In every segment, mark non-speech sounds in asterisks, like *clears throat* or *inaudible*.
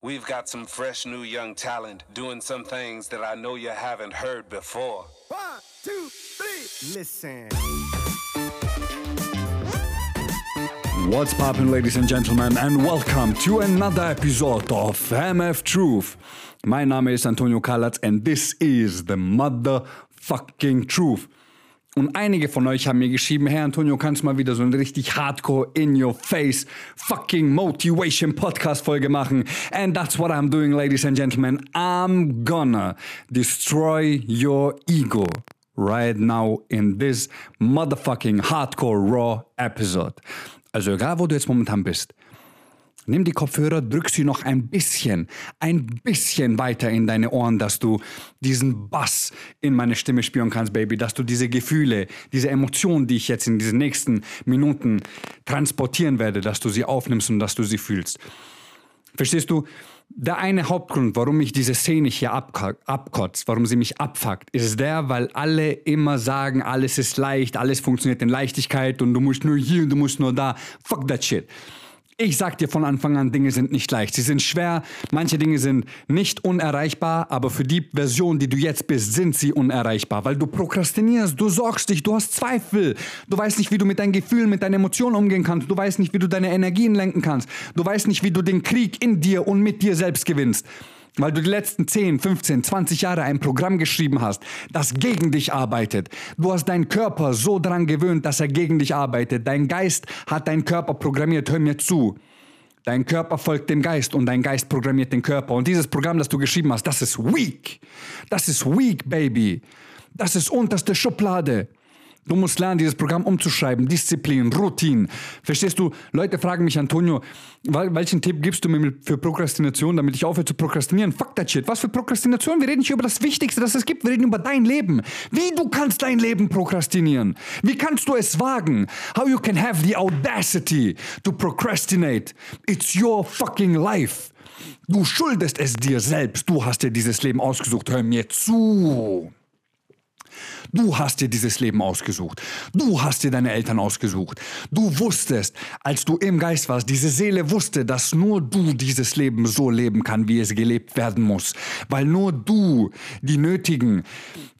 We've got some fresh new young talent doing some things that I know you haven't heard before. One, two, three. Listen. What's poppin', ladies and gentlemen, and welcome to another episode of MF Truth. My Name is Antonio Kalatz and this is the motherfucking truth. Und einige von euch haben mir geschrieben, Herr Antonio, kannst du mal wieder so eine richtig hardcore in your face fucking motivation Podcast Folge machen? And that's what I'm doing, ladies and gentlemen. I'm gonna destroy your ego right now in this motherfucking hardcore raw episode. Also egal, wo du jetzt momentan bist. Nimm die Kopfhörer, drück sie noch ein bisschen, ein bisschen weiter in deine Ohren, dass du diesen Bass in meine Stimme spüren kannst, Baby, dass du diese Gefühle, diese Emotionen, die ich jetzt in diesen nächsten Minuten transportieren werde, dass du sie aufnimmst und dass du sie fühlst. Verstehst du? Der eine Hauptgrund, warum mich diese Szene hier abkotzt, warum sie mich abfuckt, ist der, weil alle immer sagen, alles ist leicht, alles funktioniert in Leichtigkeit und du musst nur hier und du musst nur da. Fuck that shit. Ich sag dir von Anfang an, Dinge sind nicht leicht. Sie sind schwer, manche Dinge sind nicht unerreichbar, aber für die Version, die du jetzt bist, sind sie unerreichbar, weil du prokrastinierst, du sorgst dich, du hast Zweifel, du weißt nicht, wie du mit deinen Gefühlen, mit deinen Emotionen umgehen kannst, du weißt nicht, wie du deine Energien lenken kannst, du weißt nicht, wie du den Krieg in dir und mit dir selbst gewinnst weil du die letzten 10, 15, 20 Jahre ein Programm geschrieben hast, das gegen dich arbeitet. Du hast deinen Körper so daran gewöhnt, dass er gegen dich arbeitet. Dein Geist hat deinen Körper programmiert. Hör mir zu. Dein Körper folgt dem Geist und dein Geist programmiert den Körper. Und dieses Programm, das du geschrieben hast, das ist weak. Das ist weak, Baby. Das ist unterste Schublade. Du musst lernen, dieses Programm umzuschreiben. Disziplin, Routine. Verstehst du? Leute fragen mich, Antonio, welchen Tipp gibst du mir für Prokrastination, damit ich aufhöre zu prokrastinieren? Fuck that shit. Was für Prokrastination? Wir reden nicht über das Wichtigste, das es gibt. Wir reden über dein Leben. Wie du kannst dein Leben prokrastinieren? Wie kannst du es wagen? How you can have the audacity to procrastinate? It's your fucking life. Du schuldest es dir selbst. Du hast dir dieses Leben ausgesucht. Hör mir zu. Du hast dir dieses Leben ausgesucht. Du hast dir deine Eltern ausgesucht. Du wusstest, als du im Geist warst, diese Seele wusste, dass nur du dieses Leben so leben kann, wie es gelebt werden muss. Weil nur du die nötigen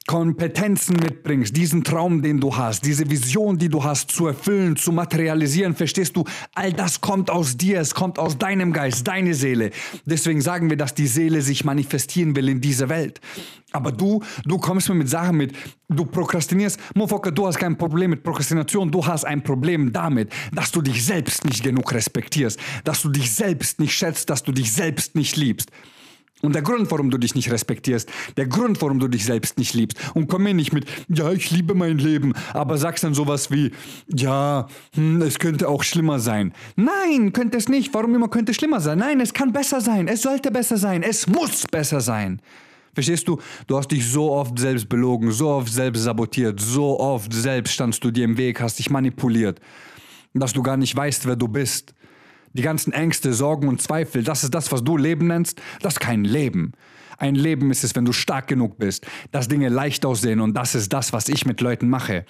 Kompetenzen mitbringst, diesen Traum, den du hast, diese Vision, die du hast, zu erfüllen, zu materialisieren, verstehst du? All das kommt aus dir, es kommt aus deinem Geist, deine Seele. Deswegen sagen wir, dass die Seele sich manifestieren will in dieser Welt. Aber du, du kommst mir mit Sachen mit, du prokrastinierst. Mofoka, du hast kein Problem mit Prokrastination, du hast ein Problem damit, dass du dich selbst nicht genug respektierst, dass du dich selbst nicht schätzt, dass du dich selbst nicht liebst. Und der Grund, warum du dich nicht respektierst, der Grund, warum du dich selbst nicht liebst. Und komm mir nicht mit, ja, ich liebe mein Leben, aber sagst dann sowas wie, ja, hm, es könnte auch schlimmer sein. Nein, könnte es nicht. Warum immer könnte es schlimmer sein? Nein, es kann besser sein. Es sollte besser sein. Es muss besser sein. Verstehst du? Du hast dich so oft selbst belogen, so oft selbst sabotiert, so oft selbst standst du dir im Weg, hast dich manipuliert, dass du gar nicht weißt, wer du bist. Die ganzen Ängste, Sorgen und Zweifel, das ist das, was du Leben nennst? Das ist kein Leben. Ein Leben ist es, wenn du stark genug bist, dass Dinge leicht aussehen und das ist das, was ich mit Leuten mache.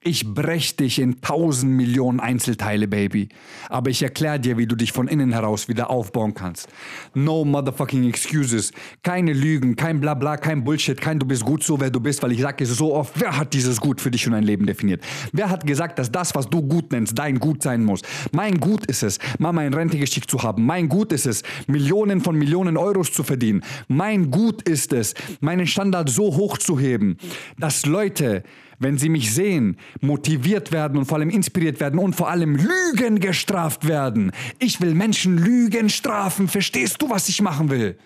Ich brech dich in tausend Millionen Einzelteile, Baby. Aber ich erkläre dir, wie du dich von innen heraus wieder aufbauen kannst. No motherfucking excuses. Keine Lügen, kein Blabla, kein Bullshit, kein du bist gut so, wer du bist, weil ich sage es so oft, wer hat dieses Gut für dich und dein Leben definiert? Wer hat gesagt, dass das, was du gut nennst, dein Gut sein muss? Mein Gut ist es, Mama in Rente geschickt zu haben. Mein Gut ist es, Millionen von Millionen Euros zu verdienen. Mein Gut ist es, meinen Standard so hoch zu heben, dass Leute wenn sie mich sehen, motiviert werden und vor allem inspiriert werden und vor allem Lügen gestraft werden. Ich will Menschen Lügen strafen. Verstehst du, was ich machen will?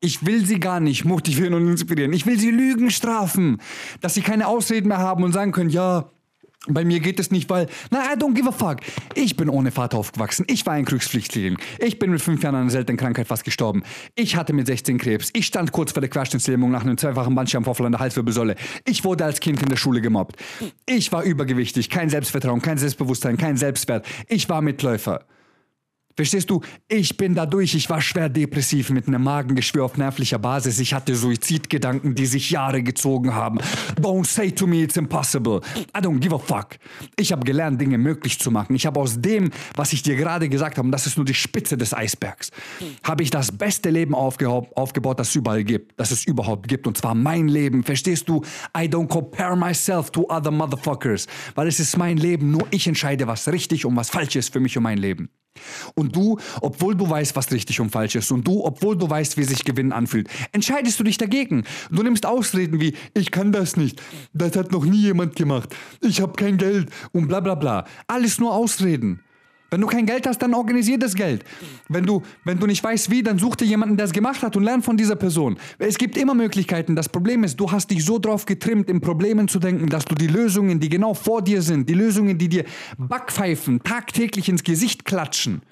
Ich will sie gar nicht motivieren und inspirieren. Ich will sie Lügen strafen, dass sie keine Ausreden mehr haben und sagen können, ja, bei mir geht es nicht, weil, na, I don't give a fuck. Ich bin ohne Vater aufgewachsen. Ich war ein Kriegsflüchtling. Ich bin mit fünf Jahren an einer seltenen Krankheit fast gestorben. Ich hatte mit 16 Krebs. Ich stand kurz vor der Querschnittslähmung nach einem zweifachen Bandscheibenvorfall an der Halswirbelsäule. Ich wurde als Kind in der Schule gemobbt. Ich war übergewichtig. Kein Selbstvertrauen, kein Selbstbewusstsein, kein Selbstwert. Ich war Mitläufer. Verstehst du? Ich bin dadurch, ich war schwer depressiv mit einem Magengeschwür auf nervlicher Basis. Ich hatte Suizidgedanken, die sich Jahre gezogen haben. Don't say to me it's impossible. I don't give a fuck. Ich habe gelernt, Dinge möglich zu machen. Ich habe aus dem, was ich dir gerade gesagt habe, und das ist nur die Spitze des Eisbergs, habe ich das beste Leben aufgebaut, das es überall gibt, das es überhaupt gibt. Und zwar mein Leben. Verstehst du? I don't compare myself to other motherfuckers. Weil es ist mein Leben. Nur ich entscheide, was richtig und was falsch ist für mich und mein Leben. Und du, obwohl du weißt, was richtig und falsch ist, und du, obwohl du weißt, wie sich Gewinnen anfühlt, entscheidest du dich dagegen. Du nimmst Ausreden wie, ich kann das nicht, das hat noch nie jemand gemacht, ich habe kein Geld und bla bla bla. Alles nur Ausreden. Wenn du kein Geld hast, dann organisier das Geld. Wenn du, wenn du nicht weißt wie, dann such dir jemanden, der es gemacht hat und lern von dieser Person. Es gibt immer Möglichkeiten. Das Problem ist, du hast dich so drauf getrimmt, in Problemen zu denken, dass du die Lösungen, die genau vor dir sind, die Lösungen, die dir Backpfeifen tagtäglich ins Gesicht klatschen,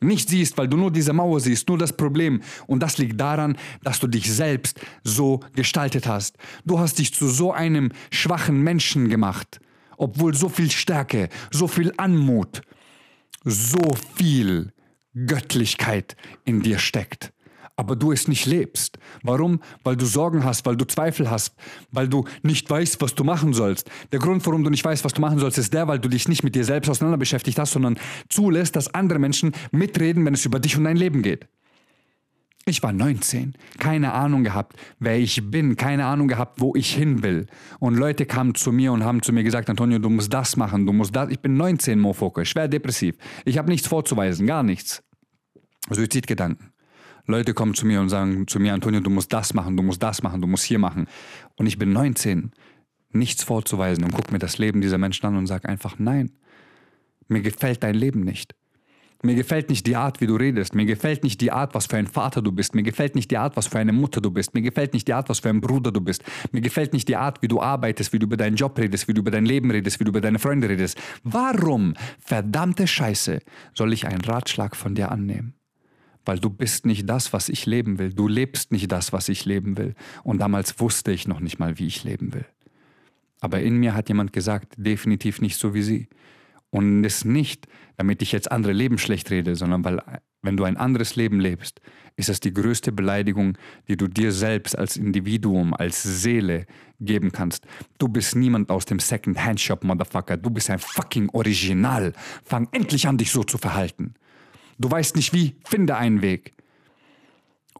nicht siehst, weil du nur diese Mauer siehst, nur das Problem. Und das liegt daran, dass du dich selbst so gestaltet hast. Du hast dich zu so einem schwachen Menschen gemacht, obwohl so viel Stärke, so viel Anmut, so viel Göttlichkeit in dir steckt, aber du es nicht lebst. Warum? Weil du Sorgen hast, weil du Zweifel hast, weil du nicht weißt, was du machen sollst. Der Grund, warum du nicht weißt, was du machen sollst, ist der, weil du dich nicht mit dir selbst auseinander beschäftigt hast, sondern zulässt, dass andere Menschen mitreden, wenn es über dich und dein Leben geht. Ich war 19, keine Ahnung gehabt, wer ich bin, keine Ahnung gehabt, wo ich hin will. Und Leute kamen zu mir und haben zu mir gesagt, Antonio, du musst das machen, du musst das. Ich bin 19, Mofoko, schwer depressiv. Ich habe nichts vorzuweisen, gar nichts. Suizidgedanken. Leute kommen zu mir und sagen zu mir, Antonio, du musst das machen, du musst das machen, du musst hier machen. Und ich bin 19, nichts vorzuweisen und guck mir das Leben dieser Menschen an und sage einfach, nein, mir gefällt dein Leben nicht. Mir gefällt nicht die Art, wie du redest. Mir gefällt nicht die Art, was für ein Vater du bist. Mir gefällt nicht die Art, was für eine Mutter du bist. Mir gefällt nicht die Art, was für ein Bruder du bist. Mir gefällt nicht die Art, wie du arbeitest, wie du über deinen Job redest, wie du über dein Leben redest, wie du über deine Freunde redest. Warum, verdammte Scheiße, soll ich einen Ratschlag von dir annehmen? Weil du bist nicht das, was ich leben will. Du lebst nicht das, was ich leben will. Und damals wusste ich noch nicht mal, wie ich leben will. Aber in mir hat jemand gesagt, definitiv nicht so wie sie. Und es nicht, damit ich jetzt andere Leben schlecht rede, sondern weil, wenn du ein anderes Leben lebst, ist das die größte Beleidigung, die du dir selbst als Individuum, als Seele geben kannst. Du bist niemand aus dem Second-Hand-Shop, Motherfucker. Du bist ein fucking Original. Fang endlich an, dich so zu verhalten. Du weißt nicht wie, finde einen Weg.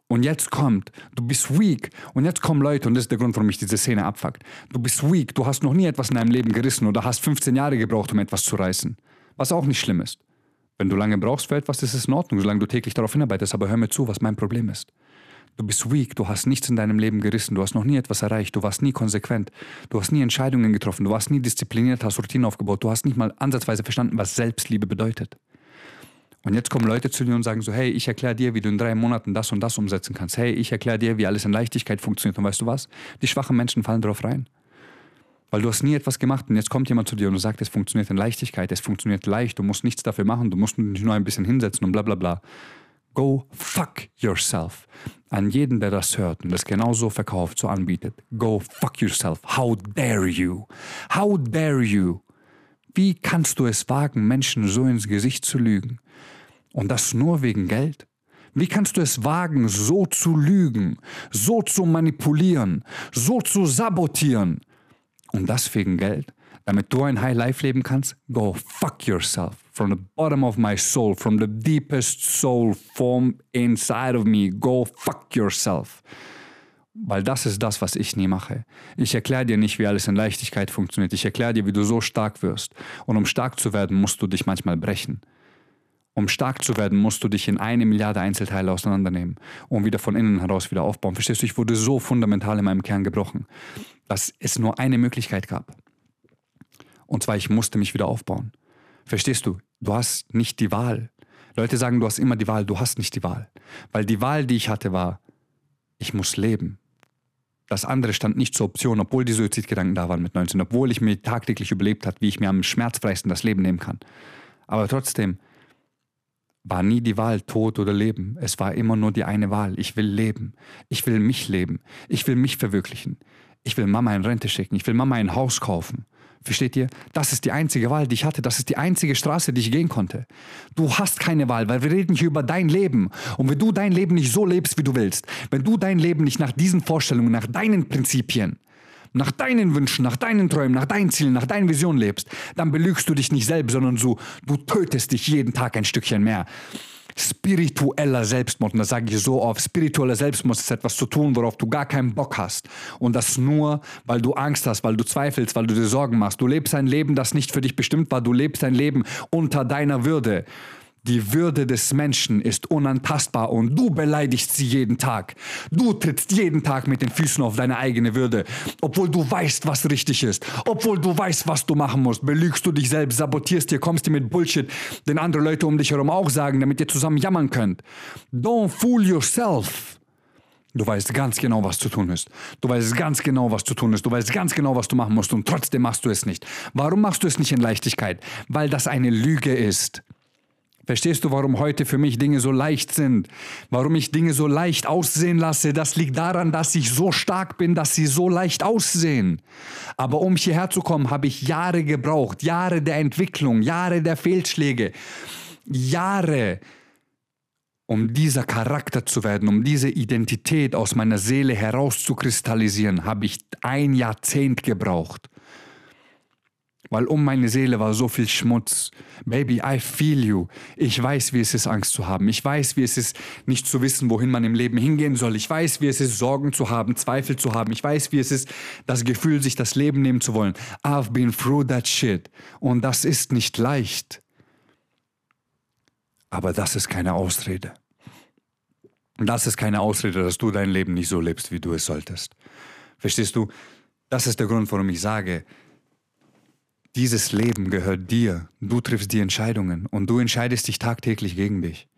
Und jetzt kommt, du bist weak. Und jetzt kommen Leute, und das ist der Grund, warum mich diese Szene abfuckt. Du bist weak, du hast noch nie etwas in deinem Leben gerissen oder hast 15 Jahre gebraucht, um etwas zu reißen. Was auch nicht schlimm ist. Wenn du lange brauchst für etwas, ist es in Ordnung, solange du täglich darauf hinarbeitest. Aber hör mir zu, was mein Problem ist. Du bist weak, du hast nichts in deinem Leben gerissen, du hast noch nie etwas erreicht, du warst nie konsequent, du hast nie Entscheidungen getroffen, du warst nie diszipliniert, hast Routinen aufgebaut, du hast nicht mal ansatzweise verstanden, was Selbstliebe bedeutet. Und jetzt kommen Leute zu dir und sagen so, hey, ich erkläre dir, wie du in drei Monaten das und das umsetzen kannst. Hey, ich erkläre dir, wie alles in Leichtigkeit funktioniert. Und weißt du was? Die schwachen Menschen fallen darauf rein. Weil du hast nie etwas gemacht und jetzt kommt jemand zu dir und sagt, es funktioniert in Leichtigkeit, es funktioniert leicht, du musst nichts dafür machen, du musst dich nur ein bisschen hinsetzen und bla bla bla. Go fuck yourself. An jeden, der das hört und das genauso verkauft, so anbietet. Go fuck yourself. How dare you? How dare you? Wie kannst du es wagen, Menschen so ins Gesicht zu lügen? Und das nur wegen Geld? Wie kannst du es wagen, so zu lügen, so zu manipulieren, so zu sabotieren? Und das wegen Geld? Damit du ein High Life leben kannst? Go fuck yourself. From the bottom of my soul, from the deepest soul form inside of me, go fuck yourself. Weil das ist das, was ich nie mache. Ich erkläre dir nicht, wie alles in Leichtigkeit funktioniert. Ich erkläre dir, wie du so stark wirst. Und um stark zu werden, musst du dich manchmal brechen. Um stark zu werden, musst du dich in eine Milliarde Einzelteile auseinandernehmen und wieder von innen heraus wieder aufbauen. Verstehst du, ich wurde so fundamental in meinem Kern gebrochen, dass es nur eine Möglichkeit gab. Und zwar, ich musste mich wieder aufbauen. Verstehst du? Du hast nicht die Wahl. Leute sagen, du hast immer die Wahl, du hast nicht die Wahl. Weil die Wahl, die ich hatte, war, ich muss leben. Das andere stand nicht zur Option, obwohl die Suizidgedanken da waren mit 19, obwohl ich mir tagtäglich überlebt habe, wie ich mir am schmerzfreisten das Leben nehmen kann. Aber trotzdem, war nie die Wahl Tod oder Leben. Es war immer nur die eine Wahl. Ich will leben. Ich will mich leben. Ich will mich verwirklichen. Ich will Mama in Rente schicken. Ich will Mama ein Haus kaufen. Versteht ihr? Das ist die einzige Wahl, die ich hatte. Das ist die einzige Straße, die ich gehen konnte. Du hast keine Wahl, weil wir reden hier über dein Leben. Und wenn du dein Leben nicht so lebst, wie du willst, wenn du dein Leben nicht nach diesen Vorstellungen, nach deinen Prinzipien, nach deinen Wünschen, nach deinen Träumen, nach deinen Zielen, nach deinen Visionen lebst, dann belügst du dich nicht selbst, sondern so, du tötest dich jeden Tag ein Stückchen mehr spiritueller Selbstmord. Und das sage ich so oft. Spiritueller Selbstmord ist etwas zu tun, worauf du gar keinen Bock hast. Und das nur, weil du Angst hast, weil du zweifelst, weil du dir Sorgen machst. Du lebst ein Leben, das nicht für dich bestimmt war. Du lebst ein Leben unter deiner Würde. Die Würde des Menschen ist unantastbar und du beleidigst sie jeden Tag. Du trittst jeden Tag mit den Füßen auf deine eigene Würde. Obwohl du weißt, was richtig ist. Obwohl du weißt, was du machen musst. Belügst du dich selbst, sabotierst dir, kommst dir mit Bullshit, den andere Leute um dich herum auch sagen, damit ihr zusammen jammern könnt. Don't fool yourself. Du weißt ganz genau, was zu tun ist. Du weißt ganz genau, was zu tun ist. Du weißt ganz genau, was du machen musst und trotzdem machst du es nicht. Warum machst du es nicht in Leichtigkeit? Weil das eine Lüge ist. Verstehst du, warum heute für mich Dinge so leicht sind? Warum ich Dinge so leicht aussehen lasse? Das liegt daran, dass ich so stark bin, dass sie so leicht aussehen. Aber um hierher zu kommen, habe ich Jahre gebraucht. Jahre der Entwicklung, Jahre der Fehlschläge, Jahre, um dieser Charakter zu werden, um diese Identität aus meiner Seele herauszukristallisieren, habe ich ein Jahrzehnt gebraucht. Weil um meine Seele war so viel Schmutz. Baby, I feel you. Ich weiß, wie es ist, Angst zu haben. Ich weiß, wie es ist, nicht zu wissen, wohin man im Leben hingehen soll. Ich weiß, wie es ist, Sorgen zu haben, Zweifel zu haben. Ich weiß, wie es ist, das Gefühl, sich das Leben nehmen zu wollen. I've been through that shit. Und das ist nicht leicht. Aber das ist keine Ausrede. Das ist keine Ausrede, dass du dein Leben nicht so lebst, wie du es solltest. Verstehst du? Das ist der Grund, warum ich sage, dieses Leben gehört dir. Du triffst die Entscheidungen und du entscheidest dich tagtäglich gegen dich.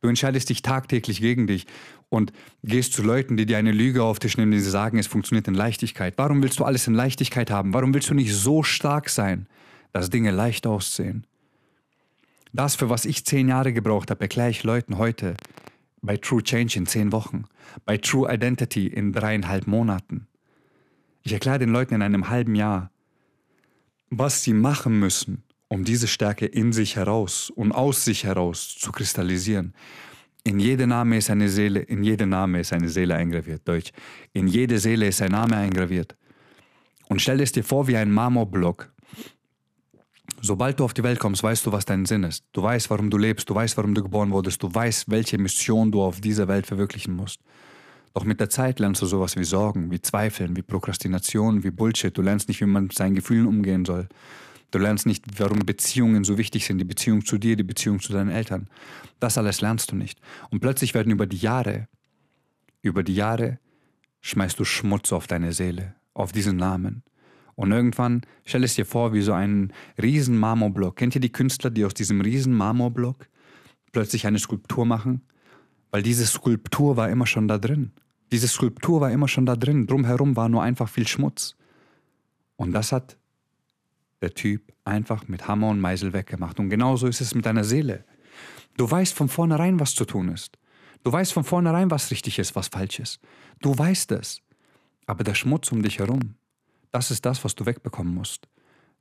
Du entscheidest dich tagtäglich gegen dich und gehst zu Leuten, die dir eine Lüge auf dich nehmen, die sie sagen, es funktioniert in Leichtigkeit. Warum willst du alles in Leichtigkeit haben? Warum willst du nicht so stark sein, dass Dinge leicht aussehen? Das, für was ich zehn Jahre gebraucht habe, erkläre ich Leuten heute bei True Change in zehn Wochen, bei True Identity in dreieinhalb Monaten. Ich erkläre den Leuten in einem halben Jahr, was sie machen müssen, um diese Stärke in sich heraus und aus sich heraus zu kristallisieren. In jede Name ist eine Seele, in jede Name ist eine Seele eingraviert, Deutsch. In jede Seele ist ein Name eingraviert. Und stell es dir vor wie ein Marmorblock. Sobald du auf die Welt kommst, weißt du, was dein Sinn ist. Du weißt, warum du lebst, du weißt, warum du geboren wurdest, du weißt, welche Mission du auf dieser Welt verwirklichen musst. Doch mit der Zeit lernst du sowas wie Sorgen, wie Zweifeln, wie Prokrastination, wie Bullshit. Du lernst nicht, wie man mit seinen Gefühlen umgehen soll. Du lernst nicht, warum Beziehungen so wichtig sind, die Beziehung zu dir, die Beziehung zu deinen Eltern. Das alles lernst du nicht. Und plötzlich werden über die Jahre, über die Jahre schmeißt du Schmutz auf deine Seele, auf diesen Namen. Und irgendwann stell es dir vor wie so einen riesen Marmorblock. Kennt ihr die Künstler, die aus diesem riesen Marmorblock plötzlich eine Skulptur machen? Weil diese Skulptur war immer schon da drin. Diese Skulptur war immer schon da drin. Drumherum war nur einfach viel Schmutz. Und das hat der Typ einfach mit Hammer und Meisel weggemacht. Und genauso ist es mit deiner Seele. Du weißt von vornherein, was zu tun ist. Du weißt von vornherein, was richtig ist, was falsch ist. Du weißt es. Aber der Schmutz um dich herum, das ist das, was du wegbekommen musst,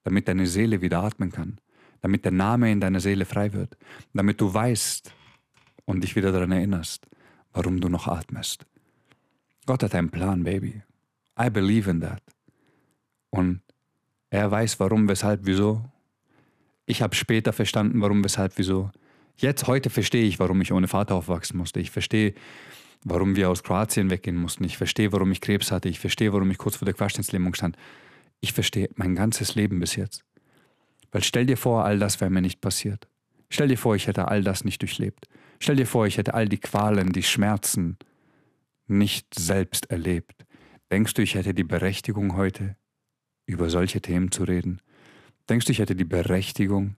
damit deine Seele wieder atmen kann, damit der Name in deiner Seele frei wird, damit du weißt, und dich wieder daran erinnerst, warum du noch atmest. Gott hat einen Plan, Baby. I believe in that. Und er weiß, warum, weshalb, wieso. Ich habe später verstanden, warum, weshalb, wieso. Jetzt, heute verstehe ich, warum ich ohne Vater aufwachsen musste. Ich verstehe, warum wir aus Kroatien weggehen mussten. Ich verstehe, warum ich Krebs hatte. Ich verstehe, warum ich kurz vor der Querschnittslähmung stand. Ich verstehe mein ganzes Leben bis jetzt. Weil stell dir vor, all das wäre mir nicht passiert. Stell dir vor, ich hätte all das nicht durchlebt. Stell dir vor, ich hätte all die Qualen, die Schmerzen nicht selbst erlebt. Denkst du, ich hätte die Berechtigung heute, über solche Themen zu reden? Denkst du, ich hätte die Berechtigung,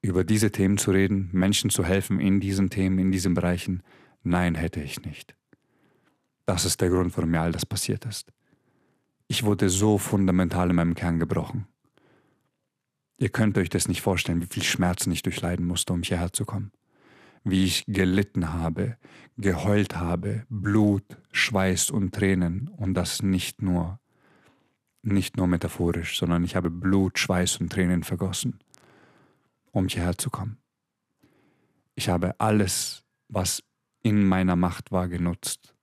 über diese Themen zu reden, Menschen zu helfen in diesen Themen, in diesen Bereichen? Nein, hätte ich nicht. Das ist der Grund, warum mir all das passiert ist. Ich wurde so fundamental in meinem Kern gebrochen. Ihr könnt euch das nicht vorstellen, wie viel Schmerzen ich durchleiden musste, um hierher zu kommen wie ich gelitten habe, geheult habe, Blut, Schweiß und Tränen und das nicht nur nicht nur metaphorisch, sondern ich habe Blut, Schweiß und Tränen vergossen, um hierher zu kommen. Ich habe alles, was in meiner Macht war, genutzt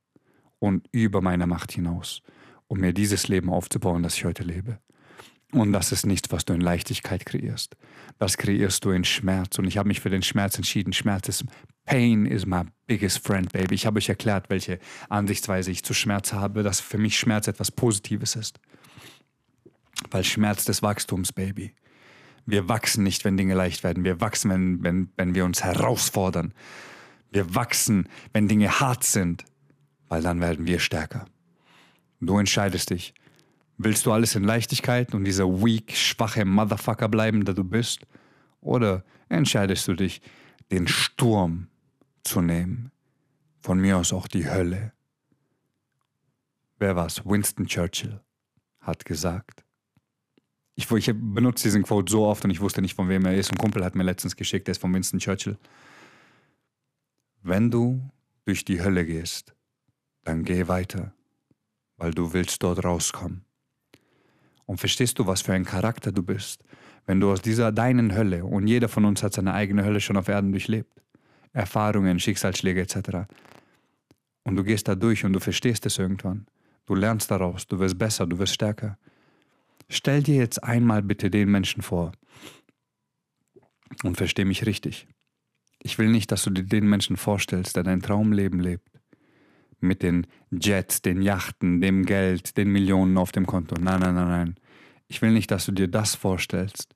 und über meine Macht hinaus, um mir dieses Leben aufzubauen, das ich heute lebe. Und das ist nichts, was du in Leichtigkeit kreierst. Das kreierst du in Schmerz. Und ich habe mich für den Schmerz entschieden. Schmerz ist, Pain is my biggest friend, baby. Ich habe euch erklärt, welche Ansichtsweise ich zu Schmerz habe, dass für mich Schmerz etwas Positives ist. Weil Schmerz des Wachstums, Baby. Wir wachsen nicht, wenn Dinge leicht werden. Wir wachsen, wenn, wenn, wenn wir uns herausfordern. Wir wachsen, wenn Dinge hart sind, weil dann werden wir stärker. Du entscheidest dich. Willst du alles in Leichtigkeit und dieser weak, schwache Motherfucker bleiben, der du bist? Oder entscheidest du dich, den Sturm zu nehmen? Von mir aus auch die Hölle. Wer war's? Winston Churchill hat gesagt. Ich, ich benutze diesen Quote so oft und ich wusste nicht, von wem er ist. Ein Kumpel hat mir letztens geschickt, der ist von Winston Churchill. Wenn du durch die Hölle gehst, dann geh weiter, weil du willst dort rauskommen. Und verstehst du, was für ein Charakter du bist, wenn du aus dieser deinen Hölle, und jeder von uns hat seine eigene Hölle schon auf Erden durchlebt, Erfahrungen, Schicksalsschläge etc. Und du gehst da durch und du verstehst es irgendwann. Du lernst daraus, du wirst besser, du wirst stärker. Stell dir jetzt einmal bitte den Menschen vor und versteh mich richtig. Ich will nicht, dass du dir den Menschen vorstellst, der dein Traumleben lebt. Mit den Jets, den Yachten, dem Geld, den Millionen auf dem Konto. Nein, nein, nein, nein. Ich will nicht, dass du dir das vorstellst.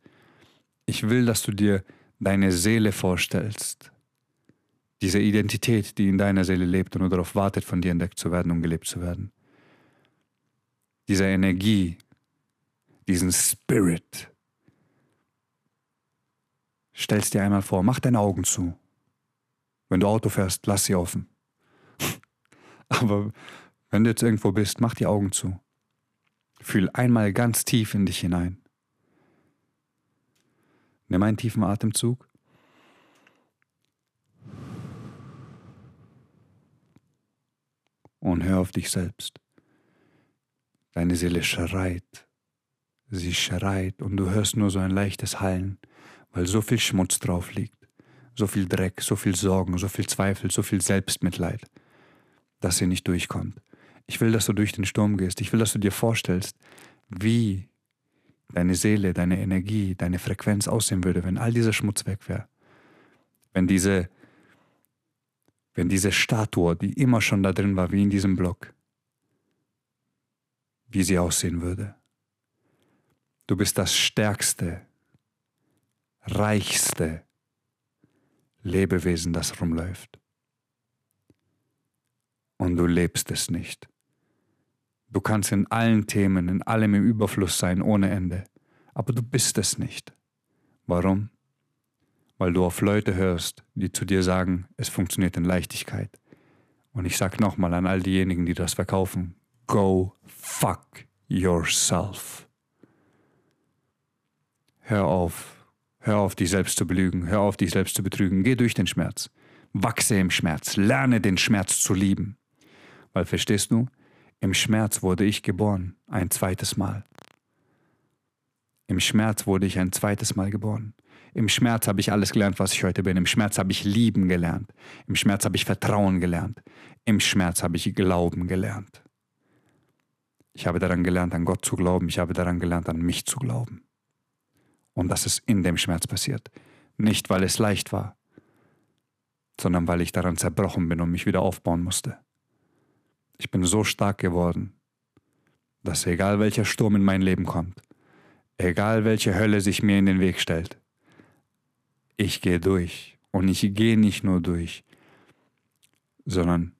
Ich will, dass du dir deine Seele vorstellst. Diese Identität, die in deiner Seele lebt und nur darauf wartet, von dir entdeckt zu werden und gelebt zu werden. Diese Energie, diesen Spirit. Stell's dir einmal vor, mach deine Augen zu. Wenn du Auto fährst, lass sie offen. Aber wenn du jetzt irgendwo bist, mach die Augen zu. Fühl einmal ganz tief in dich hinein. Nimm einen tiefen Atemzug. Und hör auf dich selbst. Deine Seele schreit Sie schreit und du hörst nur so ein leichtes Hallen, weil so viel Schmutz drauf liegt, so viel Dreck, so viel Sorgen, so viel Zweifel, so viel Selbstmitleid, dass sie nicht durchkommt. Ich will, dass du durch den Sturm gehst. Ich will, dass du dir vorstellst, wie deine Seele, deine Energie, deine Frequenz aussehen würde, wenn all dieser Schmutz weg wäre. Wenn diese, wenn diese Statue, die immer schon da drin war, wie in diesem Block, wie sie aussehen würde. Du bist das stärkste, reichste Lebewesen, das rumläuft. Du lebst es nicht. Du kannst in allen Themen, in allem im Überfluss sein, ohne Ende. Aber du bist es nicht. Warum? Weil du auf Leute hörst, die zu dir sagen, es funktioniert in Leichtigkeit. Und ich sag nochmal an all diejenigen, die das verkaufen, go fuck yourself. Hör auf. Hör auf, dich selbst zu belügen. Hör auf, dich selbst zu betrügen. Geh durch den Schmerz. Wachse im Schmerz. Lerne den Schmerz zu lieben. Weil, verstehst du, im Schmerz wurde ich geboren. Ein zweites Mal. Im Schmerz wurde ich ein zweites Mal geboren. Im Schmerz habe ich alles gelernt, was ich heute bin. Im Schmerz habe ich lieben gelernt. Im Schmerz habe ich Vertrauen gelernt. Im Schmerz habe ich Glauben gelernt. Ich habe daran gelernt, an Gott zu glauben. Ich habe daran gelernt, an mich zu glauben. Und das ist in dem Schmerz passiert. Nicht, weil es leicht war, sondern weil ich daran zerbrochen bin und mich wieder aufbauen musste. Ich bin so stark geworden, dass egal welcher Sturm in mein Leben kommt, egal welche Hölle sich mir in den Weg stellt, ich gehe durch. Und ich gehe nicht nur durch, sondern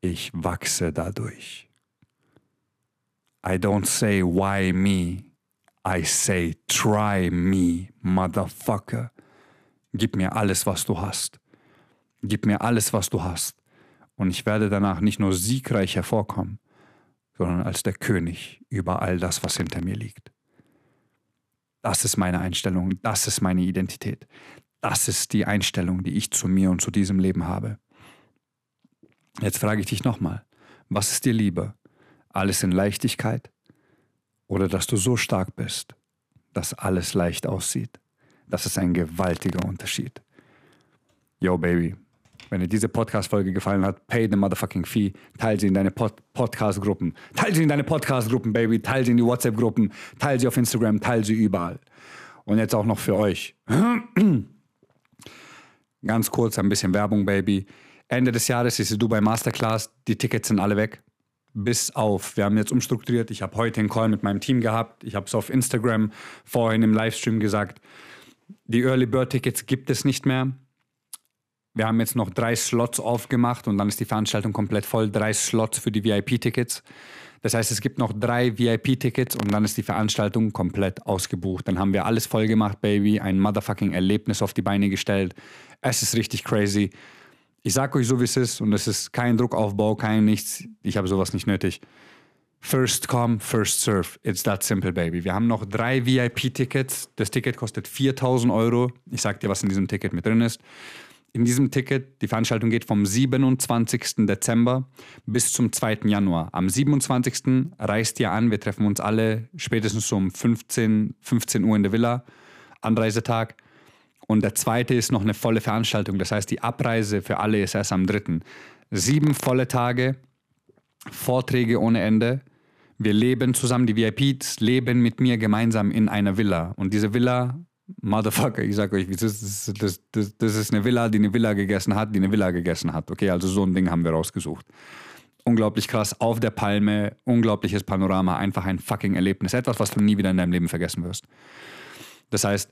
ich wachse dadurch. I don't say why me, I say, try me, motherfucker. Gib mir alles, was du hast. Gib mir alles, was du hast. Und ich werde danach nicht nur siegreich hervorkommen, sondern als der König über all das, was hinter mir liegt. Das ist meine Einstellung, das ist meine Identität. Das ist die Einstellung, die ich zu mir und zu diesem Leben habe. Jetzt frage ich dich nochmal, was ist dir lieber? Alles in Leichtigkeit oder dass du so stark bist, dass alles leicht aussieht. Das ist ein gewaltiger Unterschied. Yo, Baby, wenn dir diese Podcast-Folge gefallen hat, pay the motherfucking fee. Teil sie in deine Pod Podcast-Gruppen. Teil sie in deine Podcast-Gruppen, Baby. Teil sie in die WhatsApp-Gruppen. Teil sie auf Instagram. Teil sie überall. Und jetzt auch noch für euch. *clears throat* Ganz kurz ein bisschen Werbung, Baby. Ende des Jahres ist die Dubai Masterclass. Die Tickets sind alle weg. Bis auf, wir haben jetzt umstrukturiert. Ich habe heute einen Call mit meinem Team gehabt. Ich habe es auf Instagram vorhin im Livestream gesagt. Die Early Bird Tickets gibt es nicht mehr. Wir haben jetzt noch drei Slots aufgemacht und dann ist die Veranstaltung komplett voll. Drei Slots für die VIP-Tickets. Das heißt, es gibt noch drei VIP-Tickets und dann ist die Veranstaltung komplett ausgebucht. Dann haben wir alles voll gemacht, Baby. Ein motherfucking Erlebnis auf die Beine gestellt. Es ist richtig crazy. Ich sag euch so, wie es ist und es ist kein Druckaufbau, kein nichts. Ich habe sowas nicht nötig. First come, first serve. It's that simple, baby. Wir haben noch drei VIP-Tickets. Das Ticket kostet 4000 Euro. Ich sag dir, was in diesem Ticket mit drin ist in diesem Ticket, die Veranstaltung geht vom 27. Dezember bis zum 2. Januar. Am 27. reist ihr an, wir treffen uns alle spätestens um 15, 15 Uhr in der Villa, Anreisetag. Und der zweite ist noch eine volle Veranstaltung, das heißt, die Abreise für alle ist erst am 3. Sieben volle Tage, Vorträge ohne Ende. Wir leben zusammen, die VIPs leben mit mir gemeinsam in einer Villa. Und diese Villa Motherfucker, ich sag euch, das, das, das, das ist eine Villa, die eine Villa gegessen hat, die eine Villa gegessen hat. Okay, also so ein Ding haben wir rausgesucht. Unglaublich krass, auf der Palme, unglaubliches Panorama, einfach ein fucking Erlebnis. Etwas, was du nie wieder in deinem Leben vergessen wirst. Das heißt,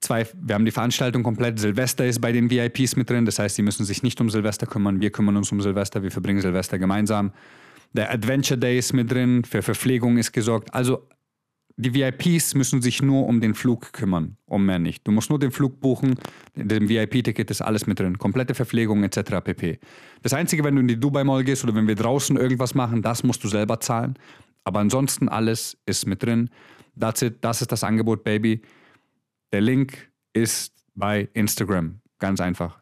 zwei, wir haben die Veranstaltung komplett. Silvester ist bei den VIPs mit drin. Das heißt, sie müssen sich nicht um Silvester kümmern. Wir kümmern uns um Silvester. Wir verbringen Silvester gemeinsam. Der Adventure Day ist mit drin. Für Verpflegung ist gesorgt. Also die VIPs müssen sich nur um den Flug kümmern, um mehr nicht. Du musst nur den Flug buchen, dem VIP-Ticket ist alles mit drin, komplette Verpflegung etc. pp. Das Einzige, wenn du in die Dubai Mall gehst oder wenn wir draußen irgendwas machen, das musst du selber zahlen. Aber ansonsten alles ist mit drin. That's it, das ist das Angebot, Baby. Der Link ist bei Instagram. Ganz einfach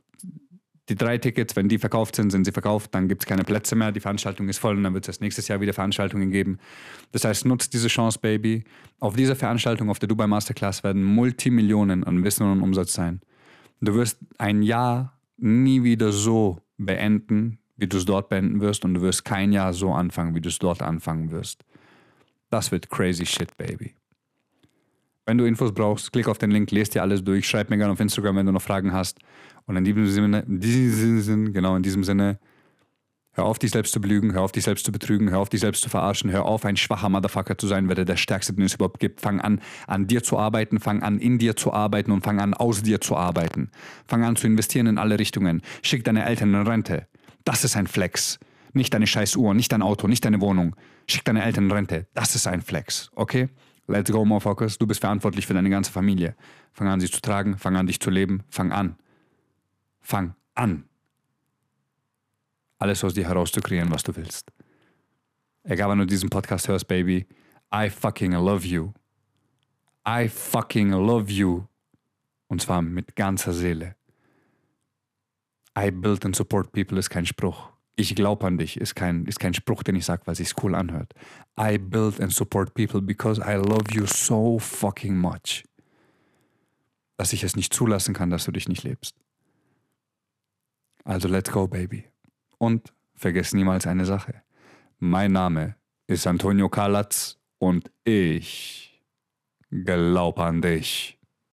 die drei Tickets, wenn die verkauft sind, sind sie verkauft, dann gibt es keine Plätze mehr, die Veranstaltung ist voll und dann wird es nächstes Jahr wieder Veranstaltungen geben. Das heißt, nutzt diese Chance, Baby. Auf dieser Veranstaltung, auf der Dubai Masterclass, werden Multimillionen an Wissen und Umsatz sein. Du wirst ein Jahr nie wieder so beenden, wie du es dort beenden wirst und du wirst kein Jahr so anfangen, wie du es dort anfangen wirst. Das wird crazy shit, Baby. Wenn du Infos brauchst, klick auf den Link, lest dir alles durch, schreib mir gerne auf Instagram, wenn du noch Fragen hast. Und in diesem Sinne, in diesem Sinne, genau in diesem Sinne, hör auf, dich selbst zu belügen, hör auf, dich selbst zu betrügen, hör auf, dich selbst zu verarschen, hör auf, ein schwacher Motherfucker zu sein, wer der Stärkste, den es überhaupt gibt. Fang an, an dir zu arbeiten, fang an, in dir zu arbeiten und fang an, aus dir zu arbeiten. Fang an zu investieren in alle Richtungen. Schick deine Eltern in Rente. Das ist ein Flex. Nicht deine scheiß Uhr, nicht dein Auto, nicht deine Wohnung. Schick deine Eltern in Rente. Das ist ein Flex, okay? Let's go, motherfuckers. Du bist verantwortlich für deine ganze Familie. Fang an, sie zu tragen, fang an, dich zu leben, fang an. Fang an. Alles aus dir herauszukreieren, was du willst. Egal, wann du diesen Podcast hörst, Baby, I fucking love you. I fucking love you. Und zwar mit ganzer Seele. I build and support people ist kein Spruch. Ich glaube an dich ist kein, ist kein Spruch, den ich sage, weil es sich cool anhört. I build and support people because I love you so fucking much. Dass ich es nicht zulassen kann, dass du dich nicht lebst. Also let's go, baby. Und vergiss niemals eine Sache. Mein Name ist Antonio Kalatz und ich glaube an dich.